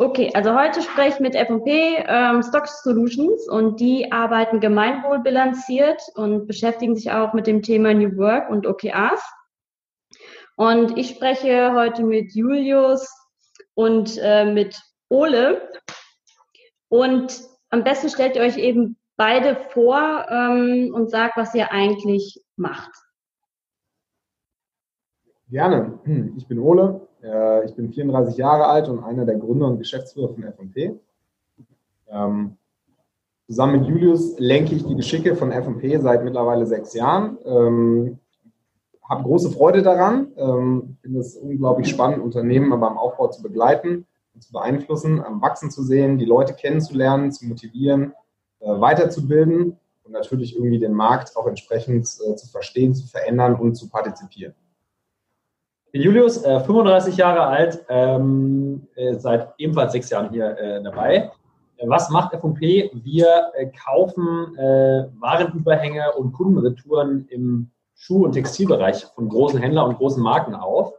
Okay, also heute spreche ich mit F&P ähm, Stock Solutions und die arbeiten gemeinwohlbilanziert und beschäftigen sich auch mit dem Thema New Work und OKRs. Und ich spreche heute mit Julius und äh, mit Ole. Und am besten stellt ihr euch eben beide vor ähm, und sagt, was ihr eigentlich macht. Gerne. Ich bin Ole, äh, ich bin 34 Jahre alt und einer der Gründer und Geschäftsführer von F&P. Ähm, zusammen mit Julius lenke ich die Geschicke von F&P seit mittlerweile sechs Jahren. Ähm, habe große Freude daran. Ähm, finde es unglaublich spannend, Unternehmen beim Aufbau zu begleiten und zu beeinflussen, am Wachsen zu sehen, die Leute kennenzulernen, zu motivieren, äh, weiterzubilden und natürlich irgendwie den Markt auch entsprechend äh, zu verstehen, zu verändern und zu partizipieren Julius, äh, 35 Jahre alt, ähm, äh, seit ebenfalls sechs Jahren hier äh, dabei. Äh, was macht F&P? Wir äh, kaufen äh, Warenüberhänge und Kundenretouren im Schuh- und Textilbereich von großen Händlern und großen Marken auf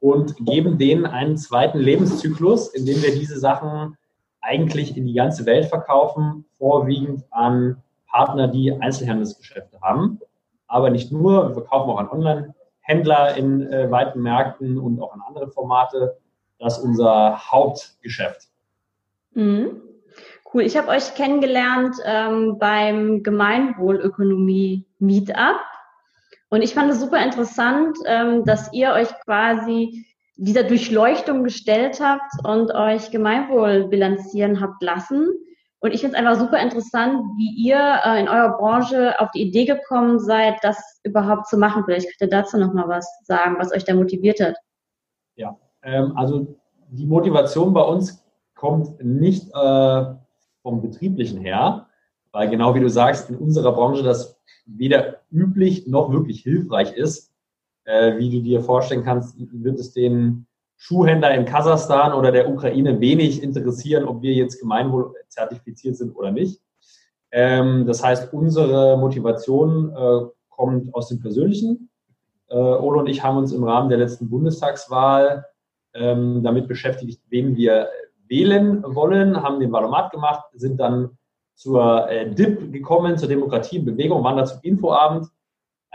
und geben denen einen zweiten Lebenszyklus, indem wir diese Sachen eigentlich in die ganze Welt verkaufen, vorwiegend an Partner, die Einzelhandelsgeschäfte haben. Aber nicht nur, wir verkaufen auch an Online- Händler in äh, weiten Märkten und auch in andere Formate. Das ist unser Hauptgeschäft. Mhm. Cool. Ich habe euch kennengelernt ähm, beim Gemeinwohlökonomie Meetup. Und ich fand es super interessant, ähm, dass ihr euch quasi dieser Durchleuchtung gestellt habt und euch Gemeinwohl bilanzieren habt lassen. Und ich finde es einfach super interessant, wie ihr äh, in eurer Branche auf die Idee gekommen seid, das überhaupt zu machen. Vielleicht könnt ihr dazu noch mal was sagen, was euch da motiviert hat. Ja, ähm, also die Motivation bei uns kommt nicht äh, vom Betrieblichen her, weil genau wie du sagst, in unserer Branche das weder üblich noch wirklich hilfreich ist. Äh, wie du dir vorstellen kannst, wird es den Schuhhändler in Kasachstan oder der Ukraine wenig interessieren, ob wir jetzt gemeinwohl zertifiziert sind oder nicht. Ähm, das heißt, unsere Motivation äh, kommt aus dem Persönlichen. Äh, Ole und ich haben uns im Rahmen der letzten Bundestagswahl ähm, damit beschäftigt, wen wir wählen wollen, haben den Valomat gemacht, sind dann zur äh, DIP gekommen, zur Demokratie in Bewegung, waren da zum Infoabend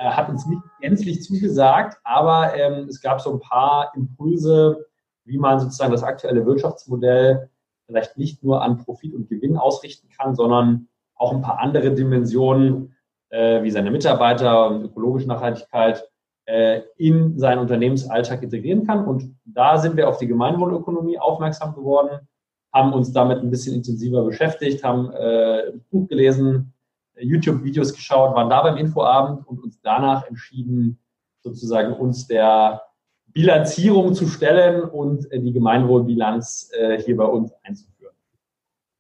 hat uns nicht gänzlich zugesagt, aber ähm, es gab so ein paar Impulse, wie man sozusagen das aktuelle Wirtschaftsmodell vielleicht nicht nur an Profit und Gewinn ausrichten kann, sondern auch ein paar andere Dimensionen, äh, wie seine Mitarbeiter und ökologische Nachhaltigkeit äh, in seinen Unternehmensalltag integrieren kann. Und da sind wir auf die Gemeinwohlökonomie aufmerksam geworden, haben uns damit ein bisschen intensiver beschäftigt, haben äh, ein Buch gelesen, YouTube-Videos geschaut, waren da beim Infoabend und uns danach entschieden, sozusagen uns der Bilanzierung zu stellen und äh, die Gemeinwohlbilanz äh, hier bei uns einzuführen.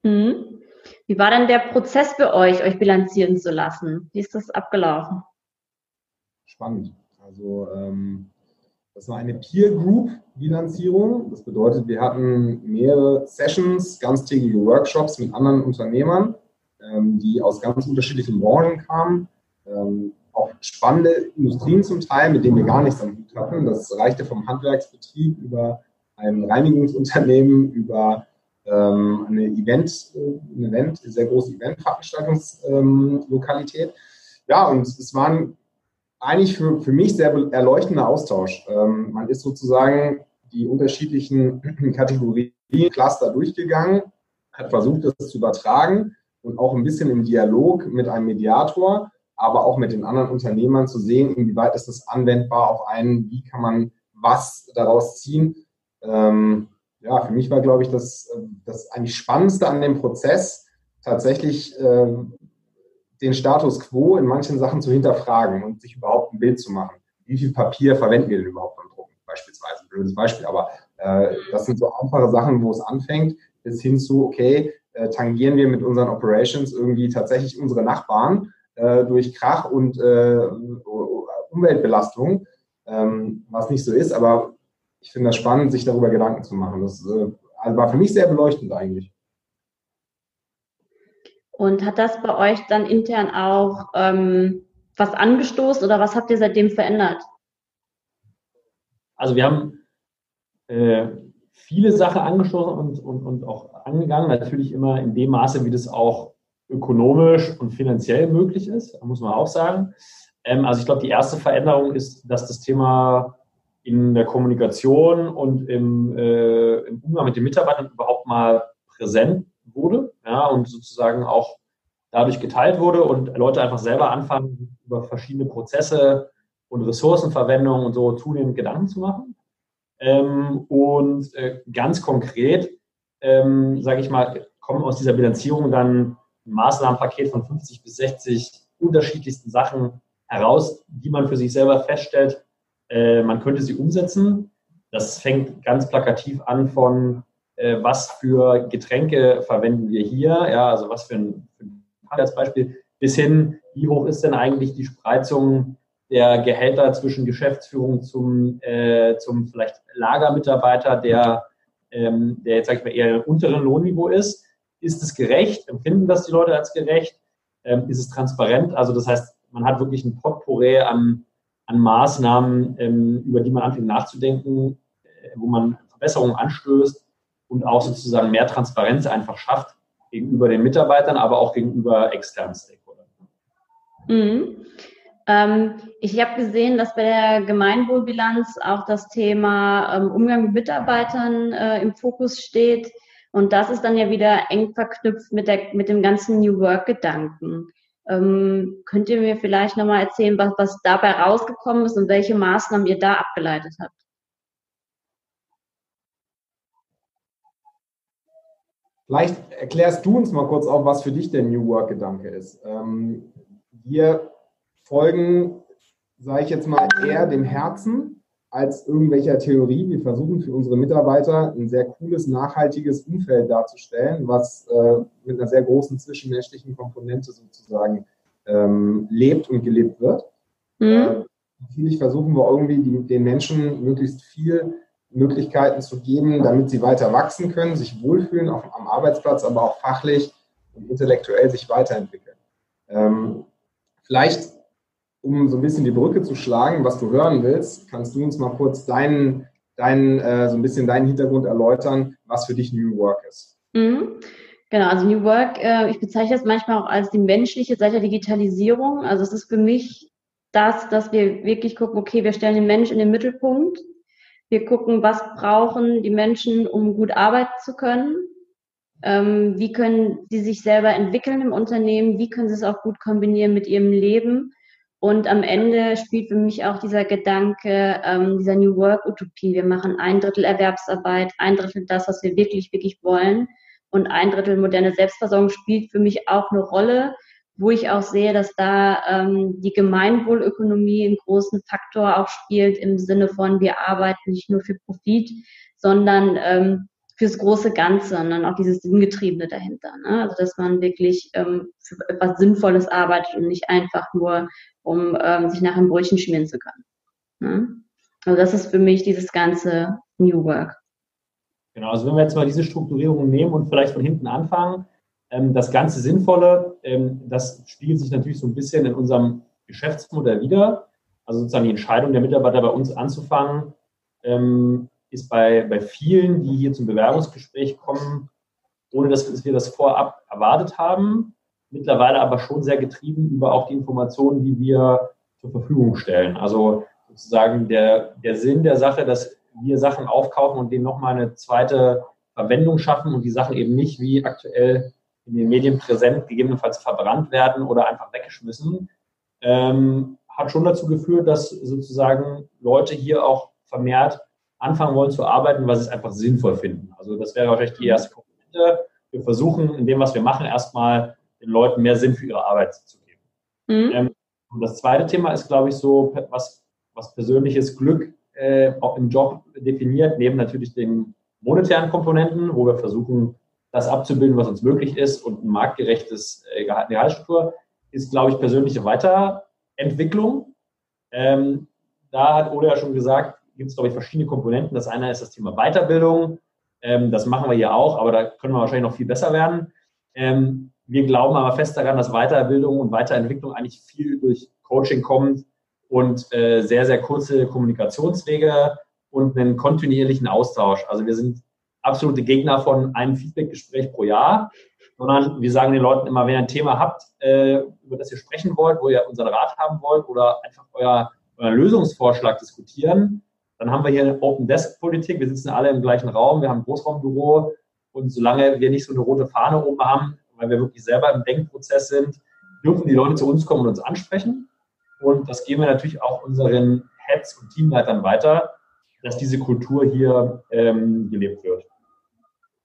Mhm. Wie war denn der Prozess für euch, euch bilanzieren zu lassen? Wie ist das abgelaufen? Spannend. Also ähm, das war eine Peer Group Bilanzierung. Das bedeutet, wir hatten mehrere Sessions, ganztägige Workshops mit anderen Unternehmern ähm, die aus ganz unterschiedlichen Branchen kamen. Ähm, auch spannende Industrien zum Teil, mit denen wir gar nichts am Hut hatten. Das reichte vom Handwerksbetrieb über ein Reinigungsunternehmen, über ähm, eine Event, äh, ein Event, sehr große Eventveranstaltungslokalität. ja, und es waren eigentlich für, für mich sehr erleuchtender Austausch. Ähm, man ist sozusagen die unterschiedlichen Kategorien, Cluster durchgegangen, hat versucht, das zu übertragen und auch ein bisschen im Dialog mit einem Mediator, aber auch mit den anderen Unternehmern zu sehen, inwieweit ist das anwendbar auf einen, wie kann man was daraus ziehen. Ähm, ja, für mich war, glaube ich, das, das eigentlich Spannendste an dem Prozess, tatsächlich äh, den Status quo in manchen Sachen zu hinterfragen und sich überhaupt ein Bild zu machen. Wie viel Papier verwenden wir denn überhaupt beim Drucken? Beispielsweise, blödes Beispiel, aber äh, das sind so einfache Sachen, wo es anfängt, bis hin zu, okay, äh, tangieren wir mit unseren Operations irgendwie tatsächlich unsere Nachbarn äh, durch Krach und äh, Umweltbelastung, ähm, was nicht so ist. Aber ich finde das spannend, sich darüber Gedanken zu machen. Das äh, also war für mich sehr beleuchtend eigentlich. Und hat das bei euch dann intern auch ähm, was angestoßen oder was habt ihr seitdem verändert? Also wir haben äh, viele Sachen angestoßen und, und, und auch angegangen. Natürlich immer in dem Maße, wie das auch ökonomisch und finanziell möglich ist, muss man auch sagen. Ähm, also ich glaube, die erste Veränderung ist, dass das Thema in der Kommunikation und im, äh, im Umgang mit den Mitarbeitern überhaupt mal präsent wurde ja, und sozusagen auch dadurch geteilt wurde und Leute einfach selber anfangen, über verschiedene Prozesse und Ressourcenverwendung und so zunehmend Gedanken zu machen. Ähm, und äh, ganz konkret, ähm, sage ich mal, kommen aus dieser Bilanzierung dann ein Maßnahmenpaket von 50 bis 60 unterschiedlichsten Sachen heraus, die man für sich selber feststellt, äh, man könnte sie umsetzen. Das fängt ganz plakativ an von, äh, was für Getränke verwenden wir hier, ja, also was für ein, für ein Beispiel, bis hin, wie hoch ist denn eigentlich die Spreizung der Gehälter zwischen Geschäftsführung zum, äh, zum vielleicht Lagermitarbeiter, der, ähm, der jetzt, sag ich mal, eher im unteren Lohnniveau ist. Ist es gerecht? Empfinden das die Leute als gerecht? Ähm, ist es transparent? Also das heißt, man hat wirklich ein Potpourri an, an Maßnahmen, ähm, über die man anfängt nachzudenken, äh, wo man Verbesserungen anstößt und auch sozusagen mehr Transparenz einfach schafft gegenüber den Mitarbeitern, aber auch gegenüber externen Stakeholdern. Mhm. Ähm, ich habe gesehen, dass bei der Gemeinwohlbilanz auch das Thema ähm, Umgang mit Mitarbeitern äh, im Fokus steht. Und das ist dann ja wieder eng verknüpft mit, der, mit dem ganzen New Work-Gedanken. Ähm, könnt ihr mir vielleicht nochmal erzählen, was, was dabei rausgekommen ist und welche Maßnahmen ihr da abgeleitet habt? Vielleicht erklärst du uns mal kurz auch, was für dich der New Work-Gedanke ist. Wir folgen, sage ich jetzt mal, eher dem Herzen als irgendwelcher Theorie. Wir versuchen für unsere Mitarbeiter ein sehr cooles, nachhaltiges Umfeld darzustellen, was äh, mit einer sehr großen zwischenmenschlichen Komponente sozusagen ähm, lebt und gelebt wird. Mhm. Äh, natürlich versuchen wir irgendwie die, den Menschen möglichst viel Möglichkeiten zu geben, damit sie weiter wachsen können, sich wohlfühlen auch am Arbeitsplatz, aber auch fachlich und intellektuell sich weiterentwickeln. Ähm, vielleicht um so ein bisschen die Brücke zu schlagen, was du hören willst, kannst du uns mal kurz deinen, deinen äh, so ein bisschen deinen Hintergrund erläutern, was für dich New Work ist. Mhm. Genau, also New Work, äh, ich bezeichne das manchmal auch als die menschliche Seite der Digitalisierung. Also es ist für mich das, dass wir wirklich gucken, okay, wir stellen den Mensch in den Mittelpunkt. Wir gucken, was brauchen die Menschen, um gut arbeiten zu können. Ähm, wie können sie sich selber entwickeln im Unternehmen? Wie können sie es auch gut kombinieren mit ihrem Leben? Und am Ende spielt für mich auch dieser Gedanke ähm, dieser New Work-Utopie. Wir machen ein Drittel Erwerbsarbeit, ein Drittel das, was wir wirklich, wirklich wollen. Und ein Drittel moderne Selbstversorgung spielt für mich auch eine Rolle, wo ich auch sehe, dass da ähm, die Gemeinwohlökonomie einen großen Faktor auch spielt im Sinne von, wir arbeiten nicht nur für Profit, sondern ähm, fürs große Ganze und dann auch dieses Sinngetriebene dahinter. Ne? Also dass man wirklich ähm, für etwas Sinnvolles arbeitet und nicht einfach nur um ähm, sich nach einem Brötchen schmieren zu können. Ne? Also das ist für mich dieses ganze New Work. Genau, also wenn wir jetzt mal diese Strukturierung nehmen und vielleicht von hinten anfangen, ähm, das ganze Sinnvolle, ähm, das spiegelt sich natürlich so ein bisschen in unserem Geschäftsmodell wieder. Also sozusagen die Entscheidung der Mitarbeiter bei uns anzufangen, ähm, ist bei, bei vielen, die hier zum Bewerbungsgespräch kommen, ohne dass wir das vorab erwartet haben, mittlerweile aber schon sehr getrieben über auch die Informationen, die wir zur Verfügung stellen. Also sozusagen der, der Sinn der Sache, dass wir Sachen aufkaufen und denen nochmal eine zweite Verwendung schaffen und die Sachen eben nicht wie aktuell in den Medien präsent gegebenenfalls verbrannt werden oder einfach weggeschmissen, ähm, hat schon dazu geführt, dass sozusagen Leute hier auch vermehrt anfangen wollen zu arbeiten, weil sie es einfach sinnvoll finden. Also das wäre wahrscheinlich die erste Komponente. Wir versuchen in dem, was wir machen, erstmal den Leuten mehr Sinn für ihre Arbeit zu geben. Mhm. Ähm, und das zweite Thema ist, glaube ich, so, was, was persönliches Glück äh, auch im Job definiert, neben natürlich den monetären Komponenten, wo wir versuchen, das abzubilden, was uns möglich ist und ein marktgerechtes äh, Gehaltsstruktur, ist, glaube ich, persönliche Weiterentwicklung. Ähm, da hat Ole ja schon gesagt, gibt es, glaube ich, verschiedene Komponenten. Das eine ist das Thema Weiterbildung. Ähm, das machen wir hier auch, aber da können wir wahrscheinlich noch viel besser werden. Ähm, wir glauben aber fest daran, dass Weiterbildung und Weiterentwicklung eigentlich viel durch Coaching kommt und äh, sehr, sehr kurze Kommunikationswege und einen kontinuierlichen Austausch. Also wir sind absolute Gegner von einem Feedbackgespräch pro Jahr, sondern wir sagen den Leuten immer, wenn ihr ein Thema habt, äh, über das ihr sprechen wollt, wo ihr unseren Rat haben wollt oder einfach euer, euren Lösungsvorschlag diskutieren, dann haben wir hier eine Open Desk Politik. Wir sitzen alle im gleichen Raum. Wir haben ein Großraumbüro. Und solange wir nicht so eine rote Fahne oben haben, weil wir wirklich selber im Denkprozess sind, dürfen die Leute zu uns kommen und uns ansprechen. Und das geben wir natürlich auch unseren Heads und Teamleitern weiter, dass diese Kultur hier ähm, gelebt wird.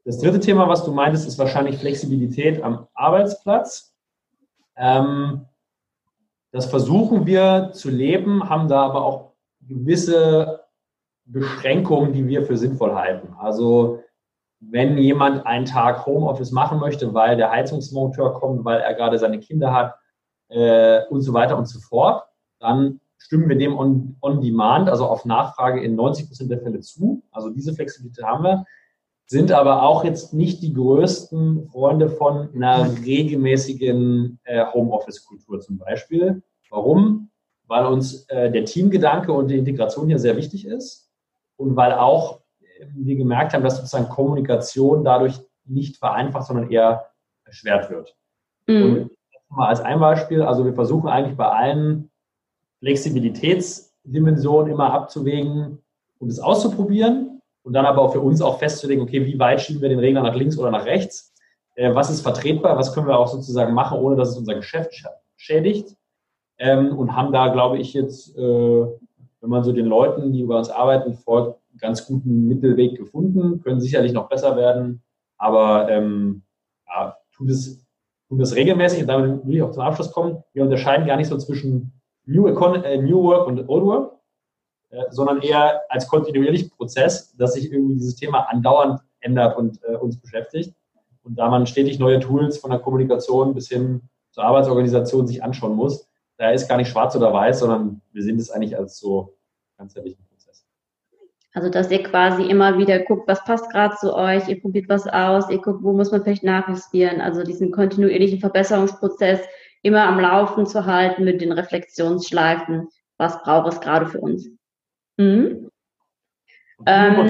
Das dritte Thema, was du meintest, ist wahrscheinlich Flexibilität am Arbeitsplatz. Ähm, das versuchen wir zu leben, haben da aber auch gewisse Beschränkungen, die wir für sinnvoll halten. Also wenn jemand einen Tag Homeoffice machen möchte, weil der Heizungsmonteur kommt, weil er gerade seine Kinder hat äh, und so weiter und so fort, dann stimmen wir dem on, on demand, also auf Nachfrage in 90 Prozent der Fälle zu. Also diese Flexibilität haben wir, sind aber auch jetzt nicht die größten Freunde von einer regelmäßigen äh, Homeoffice-Kultur zum Beispiel. Warum? Weil uns äh, der Teamgedanke und die Integration hier sehr wichtig ist und weil auch äh, wir gemerkt haben, dass sozusagen Kommunikation dadurch nicht vereinfacht, sondern eher erschwert wird. Mhm. Und mal als ein Beispiel, also wir versuchen eigentlich bei allen Flexibilitätsdimensionen immer abzuwägen und es auszuprobieren und dann aber auch für uns auch festzulegen, okay, wie weit schieben wir den Regler nach links oder nach rechts? Äh, was ist vertretbar? Was können wir auch sozusagen machen, ohne dass es unser Geschäft schädigt? Ähm, und haben da, glaube ich, jetzt, äh, wenn man so den Leuten, die bei uns arbeiten, folgt, ganz guten Mittelweg gefunden, können sicherlich noch besser werden, aber ähm, ja, tut es, tut es regelmäßig und damit will ich auch zum Abschluss kommen. Wir unterscheiden gar nicht so zwischen New, Econ äh, New Work und Old Work, äh, sondern eher als kontinuierlichen Prozess, dass sich irgendwie dieses Thema andauernd ändert und äh, uns beschäftigt. Und da man stetig neue Tools von der Kommunikation bis hin zur Arbeitsorganisation sich anschauen muss, da ist gar nicht schwarz oder weiß, sondern wir sehen es eigentlich als so ganzheitlichen Prozess. Also, dass ihr quasi immer wieder guckt, was passt gerade zu euch, ihr probiert was aus, ihr guckt, wo muss man vielleicht nachjustieren. Also diesen kontinuierlichen Verbesserungsprozess, immer am Laufen zu halten mit den Reflexionsschleifen, was braucht es gerade für uns. Mhm. Ähm,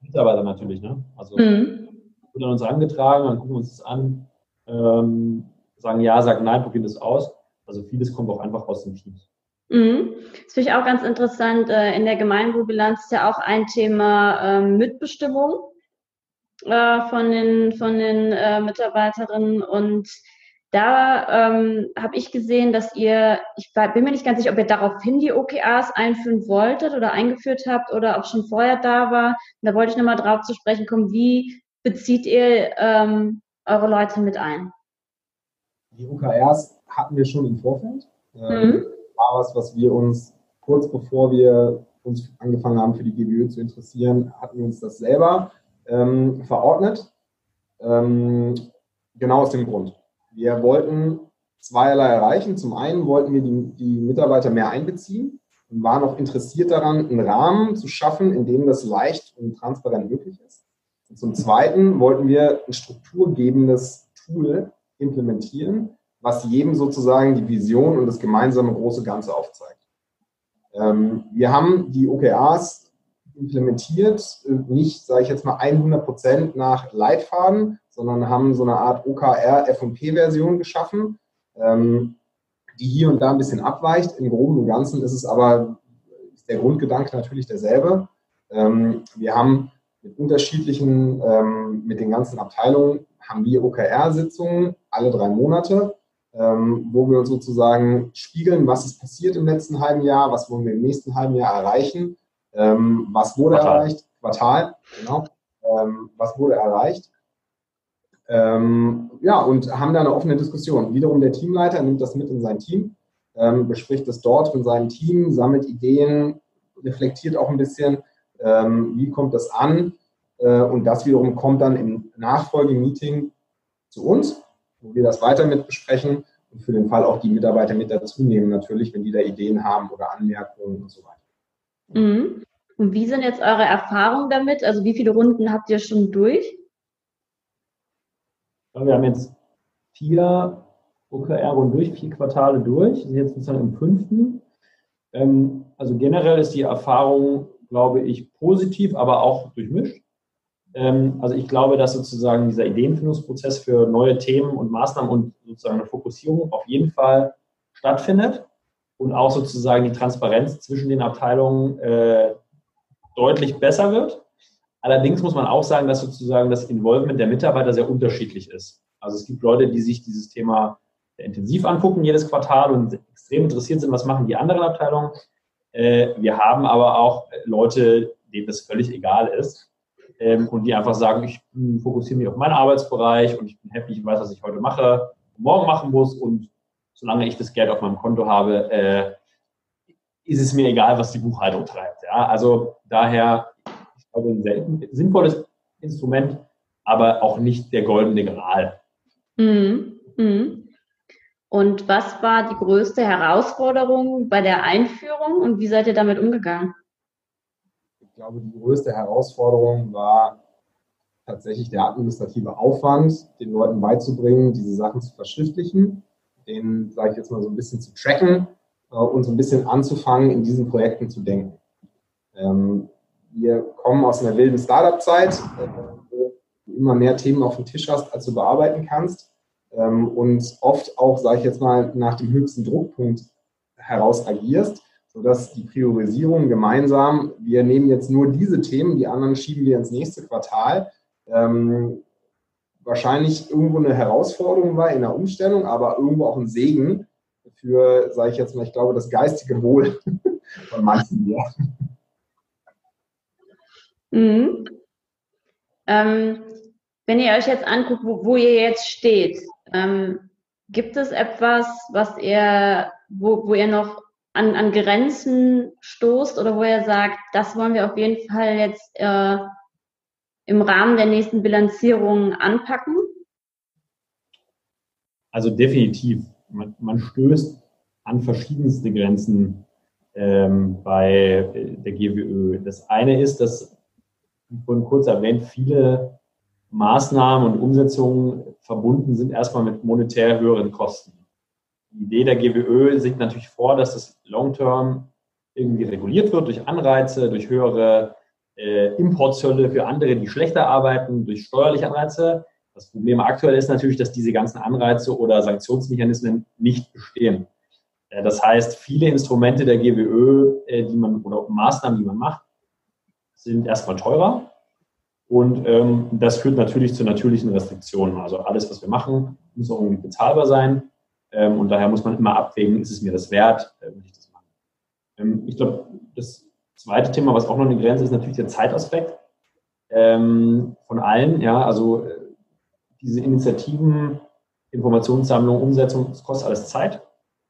Mitarbeiter natürlich, ne? Also mhm. wird an uns angetragen, dann gucken wir uns das an, ähm, sagen ja, sagen nein, probieren das aus. Also vieles kommt auch einfach aus den Teams. Mhm. Das finde ich auch ganz interessant. Äh, in der Gemeinwohlbilanz ist ja auch ein Thema ähm, Mitbestimmung äh, von den, von den äh, Mitarbeiterinnen und da ähm, habe ich gesehen, dass ihr, ich bin mir nicht ganz sicher, ob ihr daraufhin die OKRs einführen wolltet oder eingeführt habt oder ob schon vorher da war. Und da wollte ich nochmal drauf zu sprechen kommen, wie bezieht ihr ähm, eure Leute mit ein? Die OKRs hatten wir schon im Vorfeld. Ähm, mhm. War was, was wir uns kurz bevor wir uns angefangen haben, für die GBÖ zu interessieren, hatten wir uns das selber ähm, verordnet. Ähm, genau aus dem Grund. Wir wollten zweierlei erreichen. Zum einen wollten wir die, die Mitarbeiter mehr einbeziehen und waren auch interessiert daran, einen Rahmen zu schaffen, in dem das leicht und transparent möglich ist. Und zum Zweiten wollten wir ein strukturgebendes Tool implementieren, was jedem sozusagen die Vision und das gemeinsame große Ganze aufzeigt. Ähm, wir haben die OKRs implementiert, äh, nicht, sage ich jetzt mal, 100 Prozent nach Leitfaden, sondern haben so eine Art OKR F&P-Version geschaffen, ähm, die hier und da ein bisschen abweicht. Im Groben und Ganzen ist es aber ist der Grundgedanke natürlich derselbe. Ähm, wir haben mit unterschiedlichen, mit den ganzen Abteilungen, haben wir OKR-Sitzungen alle drei Monate, ähm, wo wir uns sozusagen spiegeln, was ist passiert im letzten halben Jahr, was wollen wir im nächsten halben Jahr erreichen, ähm, was wurde Quartal. erreicht, Quartal, genau, ähm, was wurde erreicht ähm, ja, und haben da eine offene Diskussion. Wiederum der Teamleiter nimmt das mit in sein Team, ähm, bespricht das dort mit seinem Team, sammelt Ideen, reflektiert auch ein bisschen, ähm, wie kommt das an. Äh, und das wiederum kommt dann im Nachfolgemeeting zu uns, wo wir das weiter mit besprechen und für den Fall auch die Mitarbeiter mit dazu nehmen, natürlich, wenn die da Ideen haben oder Anmerkungen und so weiter. Mhm. Und wie sind jetzt eure Erfahrungen damit? Also wie viele Runden habt ihr schon durch? Wir haben jetzt vier OKR-Runden durch, vier Quartale durch, sind jetzt sozusagen im fünften. Ähm, also generell ist die Erfahrung, glaube ich, positiv, aber auch durchmischt. Ähm, also ich glaube, dass sozusagen dieser Ideenfindungsprozess für neue Themen und Maßnahmen und sozusagen eine Fokussierung auf jeden Fall stattfindet und auch sozusagen die Transparenz zwischen den Abteilungen äh, deutlich besser wird. Allerdings muss man auch sagen, dass sozusagen das Involvement der Mitarbeiter sehr unterschiedlich ist. Also es gibt Leute, die sich dieses Thema intensiv angucken jedes Quartal und extrem interessiert sind, was machen die anderen Abteilungen. Äh, wir haben aber auch Leute, denen das völlig egal ist ähm, und die einfach sagen, ich fokussiere mich auf meinen Arbeitsbereich und ich bin happy, ich weiß, was ich heute mache, morgen machen muss und solange ich das Geld auf meinem Konto habe, äh, ist es mir egal, was die Buchhaltung treibt. Ja? Also daher, ich glaube, ein selten, sinnvolles Instrument, aber auch nicht der goldene Gral. Mhm. Mhm. Und was war die größte Herausforderung bei der Einführung und wie seid ihr damit umgegangen? Ich glaube, die größte Herausforderung war tatsächlich der administrative Aufwand, den Leuten beizubringen, diese Sachen zu verschriftlichen, den, sage ich jetzt mal, so ein bisschen zu tracken äh, und so ein bisschen anzufangen, in diesen Projekten zu denken. Ähm, wir kommen aus einer wilden Startup-Zeit, äh, wo du immer mehr Themen auf dem Tisch hast, als du bearbeiten kannst ähm, und oft auch, sage ich jetzt mal, nach dem höchsten Druckpunkt heraus agierst, sodass die Priorisierung gemeinsam, wir nehmen jetzt nur diese Themen, die anderen schieben wir ins nächste Quartal, ähm, wahrscheinlich irgendwo eine Herausforderung war in der Umstellung, aber irgendwo auch ein Segen für, sage ich jetzt mal, ich glaube, das geistige Wohl von manchen hier. Mhm. Ähm, wenn ihr euch jetzt anguckt, wo, wo ihr jetzt steht, ähm, gibt es etwas, was ihr, wo, wo ihr noch an, an Grenzen stoßt oder wo ihr sagt, das wollen wir auf jeden Fall jetzt äh, im Rahmen der nächsten Bilanzierung anpacken? Also definitiv. Man, man stößt an verschiedenste Grenzen ähm, bei der GWÖ. Das eine ist, dass, wie vorhin kurz erwähnt, viele Maßnahmen und Umsetzungen verbunden sind erstmal mit monetär höheren Kosten. Die Idee der GWÖ sieht natürlich vor, dass das Long-Term irgendwie reguliert wird durch Anreize, durch höhere äh, Importzölle für andere, die schlechter arbeiten, durch steuerliche Anreize. Das Problem aktuell ist natürlich, dass diese ganzen Anreize oder Sanktionsmechanismen nicht bestehen. Äh, das heißt, viele Instrumente der GWÖ, äh, die man oder Maßnahmen, die man macht, sind erstmal teurer und ähm, das führt natürlich zu natürlichen Restriktionen. Also alles, was wir machen, muss auch irgendwie bezahlbar sein. Ähm, und daher muss man immer abwägen, ist es mir das wert, äh, will ich das machen. Ähm, ich glaube, das zweite Thema, was auch noch eine Grenze ist, ist natürlich der Zeitaspekt ähm, von allen. Ja, also äh, diese Initiativen, Informationssammlung, Umsetzung, das kostet alles Zeit.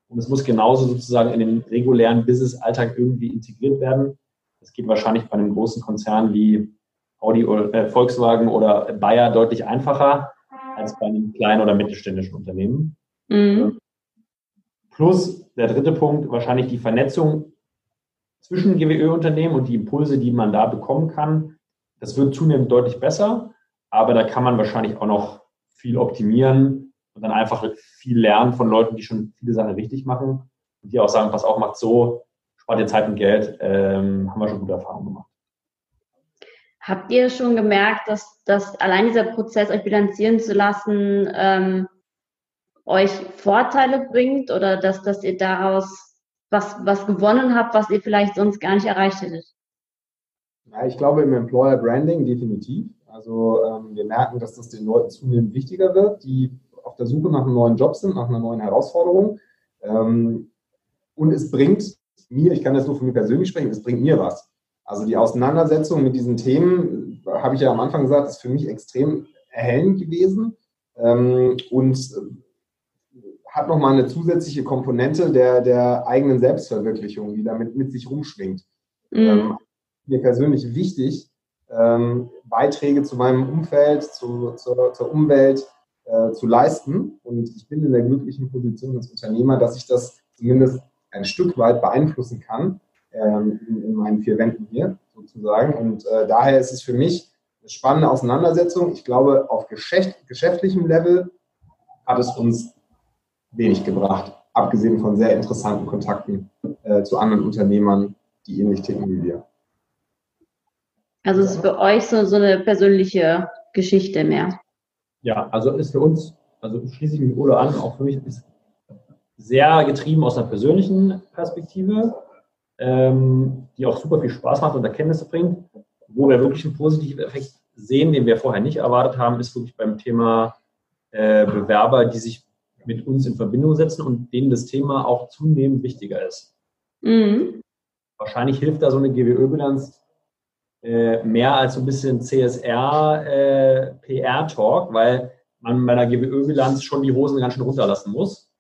Und es muss genauso sozusagen in den regulären Business-Alltag irgendwie integriert werden. Das geht wahrscheinlich bei einem großen Konzern wie Audi oder äh, Volkswagen oder Bayer deutlich einfacher als bei einem kleinen oder mittelständischen Unternehmen. Mhm. Plus der dritte Punkt, wahrscheinlich die Vernetzung zwischen GWÖ-Unternehmen und die Impulse, die man da bekommen kann. Das wird zunehmend deutlich besser, aber da kann man wahrscheinlich auch noch viel optimieren und dann einfach viel lernen von Leuten, die schon viele Sachen richtig machen und die auch sagen, pass auf, macht so, spart ihr Zeit und Geld, ähm, haben wir schon gute Erfahrungen gemacht. Habt ihr schon gemerkt, dass, dass allein dieser Prozess, euch bilanzieren zu lassen, ähm, euch Vorteile bringt oder dass, dass ihr daraus was, was gewonnen habt, was ihr vielleicht sonst gar nicht erreicht hättet? Ja, ich glaube im Employer Branding definitiv. Also ähm, wir merken, dass das den Leuten zunehmend wichtiger wird, die auf der Suche nach einem neuen Job sind, nach einer neuen Herausforderung. Ähm, und es bringt mir, ich kann das nur von mir persönlich sprechen, es bringt mir was. Also die Auseinandersetzung mit diesen Themen, habe ich ja am Anfang gesagt, ist für mich extrem erhellend gewesen ähm, und äh, hat nochmal eine zusätzliche Komponente der, der eigenen Selbstverwirklichung, die damit mit sich rumschwingt. Mhm. Ähm, mir persönlich wichtig, ähm, Beiträge zu meinem Umfeld, zu, zur, zur Umwelt äh, zu leisten. Und ich bin in der glücklichen Position als Unternehmer, dass ich das zumindest ein Stück weit beeinflussen kann ähm, in, in, meinen vier Wänden hier sozusagen. Und äh, daher ist es für mich eine spannende Auseinandersetzung. Ich glaube, auf geschäft, geschäftlichem Level hat es uns wenig gebracht, abgesehen von sehr interessanten Kontakten äh, zu anderen Unternehmern, die ähnlich ticken wie wir. Also es ist für euch so, so eine persönliche Geschichte mehr. Ja, also ist für uns, also schließe ich mich Ole an, auch für mich ist sehr getrieben aus einer persönlichen Perspektive, ähm, die auch super viel Spaß macht und Erkenntnisse bringt. Wo wir wirklich einen positiven Effekt sehen, den wir vorher nicht erwartet haben, ist wirklich beim Thema äh, Bewerber, die sich mit uns in Verbindung setzen und denen das Thema auch zunehmend wichtiger ist. Mhm. Wahrscheinlich hilft da so eine GWÖ-Bilanz äh, mehr als so ein bisschen CSR-PR-Talk, äh, weil man bei einer GWÖ-Bilanz schon die Hosen ganz schön runterlassen muss.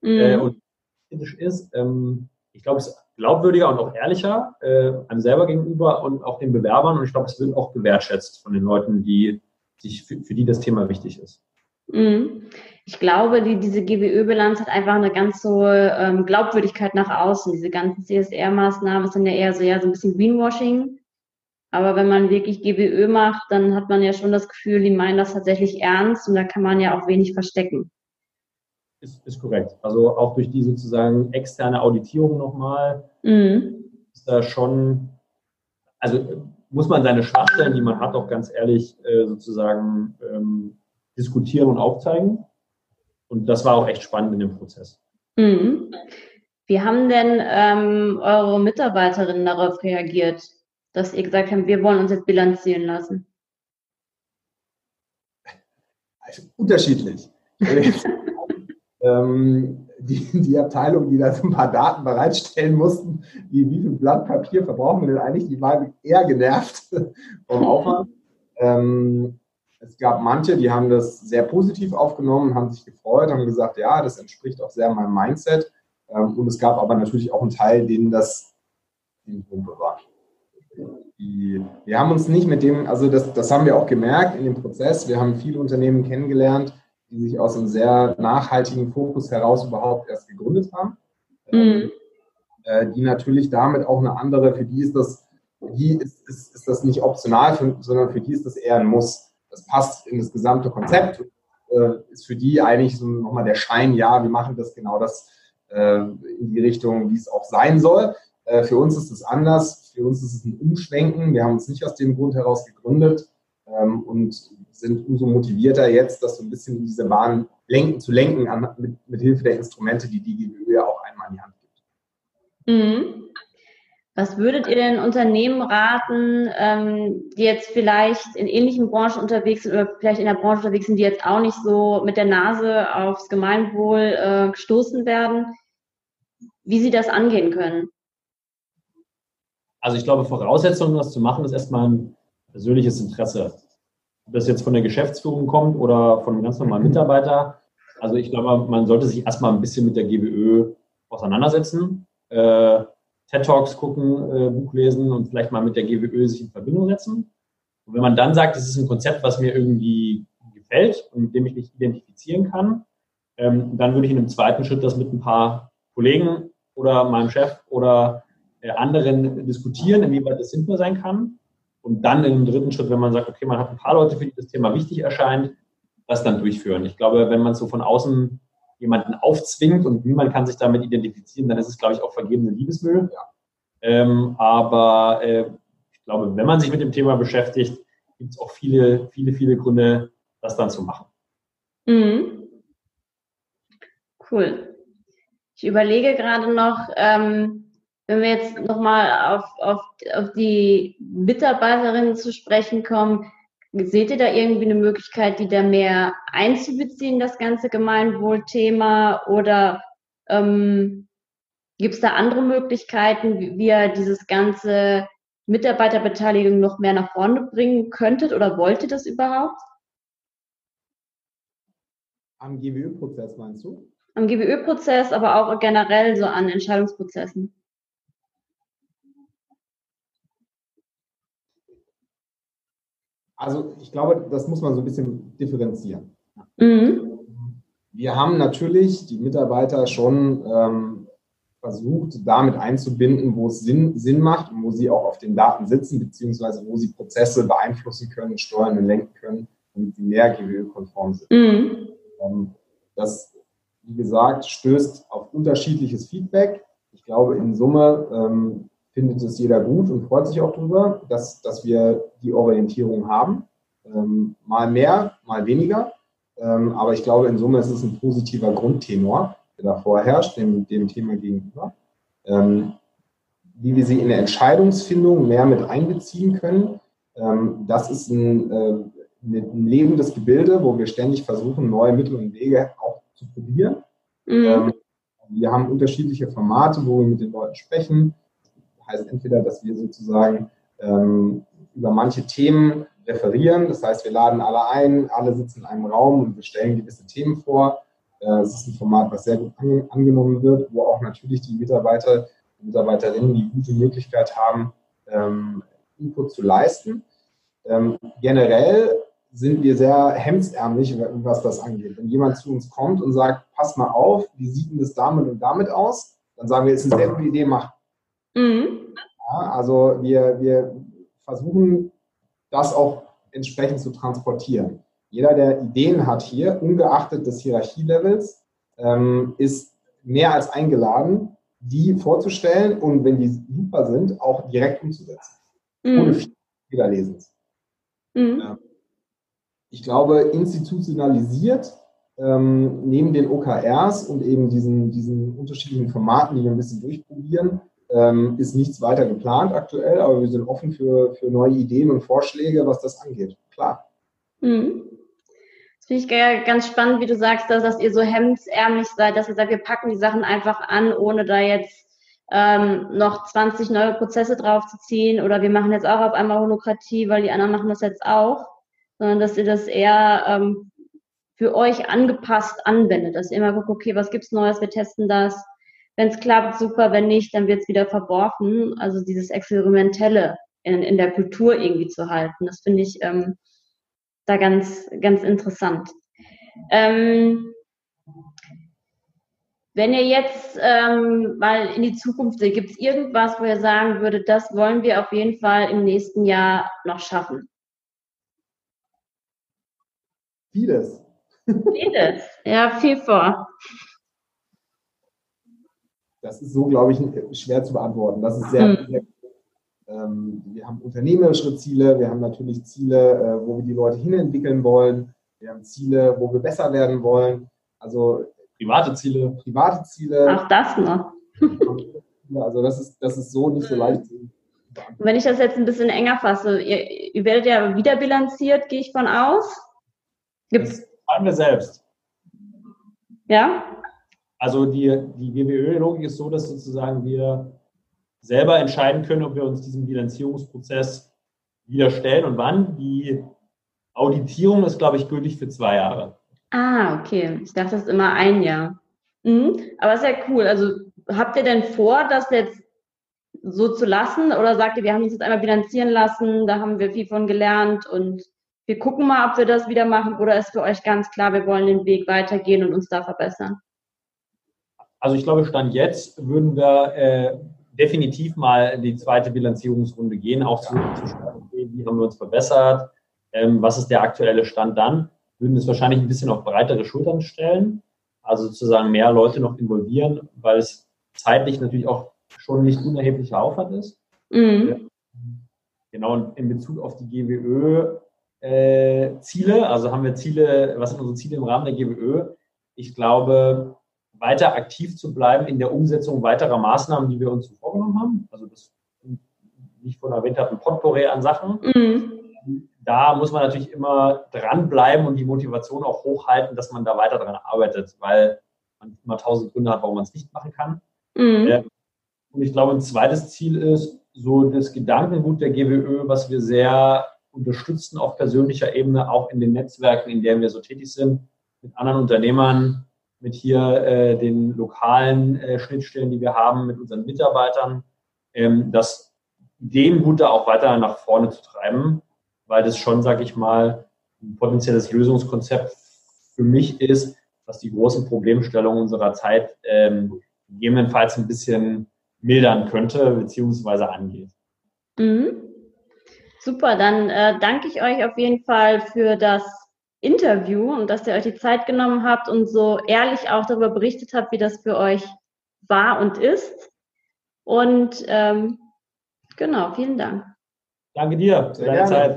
Mhm. Äh, und kritisch ist, ähm, ich glaube, es ist glaubwürdiger und auch ehrlicher äh, einem selber gegenüber und auch den Bewerbern. Und ich glaube, es wird auch gewertschätzt von den Leuten, die sich für, für die das Thema wichtig ist. Mhm. Ich glaube, die, diese GWÖ-Bilanz hat einfach eine ganz so ähm, Glaubwürdigkeit nach außen. Diese ganzen CSR-Maßnahmen sind ja eher so, ja, so ein bisschen Greenwashing. Aber wenn man wirklich GWÖ macht, dann hat man ja schon das Gefühl, die meinen das tatsächlich ernst und da kann man ja auch wenig verstecken. Ist, ist korrekt. Also auch durch die sozusagen externe Auditierung nochmal mhm. ist da schon, also muss man seine Schwachstellen, die man hat, auch ganz ehrlich äh, sozusagen ähm, diskutieren und aufzeigen. Und das war auch echt spannend in dem Prozess. Mhm. Wie haben denn ähm, eure Mitarbeiterinnen darauf reagiert? dass ihr gesagt habt, wir wollen uns jetzt bilanzieren lassen? Also unterschiedlich. ähm, die, die Abteilung, die da so ein paar Daten bereitstellen mussten, die, wie viel Blatt Papier verbrauchen wir denn eigentlich, die waren eher genervt vom Aufwand. Ähm, es gab manche, die haben das sehr positiv aufgenommen, haben sich gefreut, haben gesagt, ja, das entspricht auch sehr meinem Mindset. Ähm, und es gab aber natürlich auch einen Teil, denen das in Pumpe war die, wir haben uns nicht mit dem, also das, das haben wir auch gemerkt in dem Prozess. Wir haben viele Unternehmen kennengelernt, die sich aus einem sehr nachhaltigen Fokus heraus überhaupt erst gegründet haben. Mhm. Äh, die natürlich damit auch eine andere, für die ist das, für die ist, ist, ist das nicht optional, sondern für die ist das eher ein Muss. Das passt in das gesamte Konzept, äh, ist für die eigentlich so nochmal der Schein, ja, wir machen das genau das äh, in die Richtung, wie es auch sein soll. Äh, für uns ist es anders. Für uns ist es ein Umschwenken. Wir haben uns nicht aus dem Grund heraus gegründet ähm, und sind umso motivierter jetzt, das so ein bisschen in diese Bahn lenken, zu lenken an, mit, mit Hilfe der Instrumente, die die GWÖ ja auch einmal in die Hand gibt. Mhm. Was würdet ihr denn Unternehmen raten, ähm, die jetzt vielleicht in ähnlichen Branchen unterwegs sind oder vielleicht in der Branche unterwegs sind, die jetzt auch nicht so mit der Nase aufs Gemeinwohl äh, gestoßen werden, wie sie das angehen können? Also ich glaube, Voraussetzung, das zu machen, ist erstmal ein persönliches Interesse. Ob das jetzt von der Geschäftsführung kommt oder von einem ganz normalen Mitarbeiter. Also ich glaube, man sollte sich erstmal ein bisschen mit der GWÖ auseinandersetzen, äh, TED Talks gucken, äh, Buch lesen und vielleicht mal mit der GWÖ sich in Verbindung setzen. Und wenn man dann sagt, das ist ein Konzept, was mir irgendwie gefällt und mit dem ich mich identifizieren kann, ähm, dann würde ich in einem zweiten Schritt das mit ein paar Kollegen oder meinem Chef oder äh, anderen diskutieren, inwieweit das sinnvoll sein kann. Und dann im dritten Schritt, wenn man sagt, okay, man hat ein paar Leute, für die das Thema wichtig erscheint, das dann durchführen. Ich glaube, wenn man so von außen jemanden aufzwingt und niemand kann sich damit identifizieren, dann ist es, glaube ich, auch vergebene Liebesmüll. Ja. Ähm, aber äh, ich glaube, wenn man sich mit dem Thema beschäftigt, gibt es auch viele, viele, viele Gründe, das dann zu machen. Mhm. Cool. Ich überlege gerade noch, ähm, wenn wir jetzt nochmal auf, auf, auf die Mitarbeiterinnen zu sprechen kommen, seht ihr da irgendwie eine Möglichkeit, die da mehr einzubeziehen, das ganze Gemeinwohlthema? Oder ähm, gibt es da andere Möglichkeiten, wie, wie ihr dieses ganze Mitarbeiterbeteiligung noch mehr nach vorne bringen könntet oder wollt ihr das überhaupt? Am GWÖ-Prozess meinst du? Am GWÖ-Prozess, aber auch generell so an Entscheidungsprozessen. Also ich glaube, das muss man so ein bisschen differenzieren. Mhm. Wir haben natürlich die Mitarbeiter schon ähm, versucht, damit einzubinden, wo es Sinn, Sinn macht und wo sie auch auf den Daten sitzen, beziehungsweise wo sie Prozesse beeinflussen können, steuern und lenken können, damit sie mehr GWÖ-konform sind. Mhm. Ähm, das, wie gesagt, stößt auf unterschiedliches Feedback. Ich glaube, in Summe ähm, findet es jeder gut und freut sich auch darüber, dass, dass wir die Orientierung haben. Ähm, mal mehr, mal weniger. Ähm, aber ich glaube, in Summe ist es ein positiver Grundtenor, der da vorherrscht, dem, dem Thema gegenüber. Ähm, wie wir sie in der Entscheidungsfindung mehr mit einbeziehen können, ähm, das ist ein, äh, ein lebendes Gebilde, wo wir ständig versuchen, neue Mittel und Wege auch zu probieren. Mhm. Ähm, wir haben unterschiedliche Formate, wo wir mit den Leuten sprechen. Heißt entweder, dass wir sozusagen ähm, über manche Themen referieren. Das heißt, wir laden alle ein, alle sitzen in einem Raum und wir stellen gewisse Themen vor. Äh, es ist ein Format, was sehr gut angenommen wird, wo auch natürlich die Mitarbeiter und Mitarbeiterinnen die gute Möglichkeit haben, ähm, Input zu leisten. Ähm, generell sind wir sehr hemdsärmlich, was das angeht. Wenn jemand zu uns kommt und sagt, pass mal auf, wie sieht denn das damit und damit aus? Dann sagen wir, es ist eine sehr Idee, mach. Mhm. Ja, also wir, wir versuchen das auch entsprechend zu transportieren. Jeder, der Ideen hat hier, ungeachtet des Hierarchielevels, ähm, ist mehr als eingeladen, die vorzustellen und wenn die super sind, auch direkt umzusetzen. Mhm. Ohne viel Fehlerlesens. Mhm. Ich glaube, institutionalisiert ähm, neben den OKRs und eben diesen, diesen unterschiedlichen Formaten, die wir ein bisschen durchprobieren, ähm, ist nichts weiter geplant aktuell, aber wir sind offen für, für neue Ideen und Vorschläge, was das angeht. Klar. Mhm. Das finde ich ganz spannend, wie du sagst, dass, dass ihr so hemdsärmlich seid, dass ihr sagt, wir packen die Sachen einfach an, ohne da jetzt ähm, noch 20 neue Prozesse draufzuziehen oder wir machen jetzt auch auf einmal Holokratie, weil die anderen machen das jetzt auch, sondern dass ihr das eher ähm, für euch angepasst anwendet, dass ihr immer guckt, okay, was gibt's Neues, wir testen das, wenn es klappt, super, wenn nicht, dann wird es wieder verworfen. Also dieses Experimentelle in, in der Kultur irgendwie zu halten, das finde ich ähm, da ganz, ganz interessant. Ähm, wenn ihr jetzt ähm, mal in die Zukunft seht, gibt es irgendwas, wo ihr sagen würdet, das wollen wir auf jeden Fall im nächsten Jahr noch schaffen? Vieles. Vieles, ja, viel vor. Das ist so, glaube ich, schwer zu beantworten. Das ist sehr, mhm. ähm, wir haben unternehmerische Ziele, wir haben natürlich Ziele, äh, wo wir die Leute hinentwickeln wollen, wir haben Ziele, wo wir besser werden wollen. Also private Ziele. Private Ziele. Ach, das noch. also das ist, das ist so nicht so leicht zu und wenn ich das jetzt ein bisschen enger fasse, ihr, ihr werdet ja wieder bilanziert, gehe ich von aus. Gibt's? Das wir selbst. Ja? Also die, die GWÖ-Logik ist so, dass sozusagen wir selber entscheiden können, ob wir uns diesem Bilanzierungsprozess wieder stellen und wann. Die Auditierung ist, glaube ich, gültig für zwei Jahre. Ah, okay. Ich dachte, das ist immer ein Jahr. Mhm. Aber ist ja cool. Also habt ihr denn vor, das jetzt so zu lassen oder sagt ihr, wir haben uns jetzt einmal bilanzieren lassen, da haben wir viel von gelernt und wir gucken mal, ob wir das wieder machen oder ist für euch ganz klar, wir wollen den Weg weitergehen und uns da verbessern? Also ich glaube, Stand jetzt würden wir äh, definitiv mal die zweite Bilanzierungsrunde gehen, auch zu, zu schauen, wie haben wir uns verbessert, ähm, was ist der aktuelle Stand dann, würden es wahrscheinlich ein bisschen auf breitere Schultern stellen, also sozusagen mehr Leute noch involvieren, weil es zeitlich natürlich auch schon nicht unerheblicher Aufwand ist. Mhm. Genau, und in Bezug auf die GWÖ äh, Ziele, also haben wir Ziele, was sind unsere Ziele im Rahmen der GWÖ? Ich glaube, weiter aktiv zu bleiben in der Umsetzung weiterer Maßnahmen, die wir uns vorgenommen haben. Also das, wie ich vorhin erwähnt habe, ein Potpourri an Sachen. Mhm. Da muss man natürlich immer dranbleiben und die Motivation auch hochhalten, dass man da weiter dran arbeitet, weil man immer tausend Gründe hat, warum man es nicht machen kann. Mhm. Und ich glaube, ein zweites Ziel ist so das Gedankengut der GWÖ, was wir sehr unterstützen auf persönlicher Ebene, auch in den Netzwerken, in denen wir so tätig sind, mit anderen Unternehmern, mit hier äh, den lokalen äh, Schnittstellen, die wir haben, mit unseren Mitarbeitern, ähm, das Ideengut da auch weiter nach vorne zu treiben, weil das schon, sage ich mal, ein potenzielles Lösungskonzept für mich ist, was die großen Problemstellungen unserer Zeit ähm, gegebenenfalls ein bisschen mildern könnte, beziehungsweise angeht. Mhm. Super, dann äh, danke ich euch auf jeden Fall für das Interview und dass ihr euch die Zeit genommen habt und so ehrlich auch darüber berichtet habt, wie das für euch war und ist. Und ähm, Genau, vielen Dank. Danke dir für Sehr deine gerne. Zeit.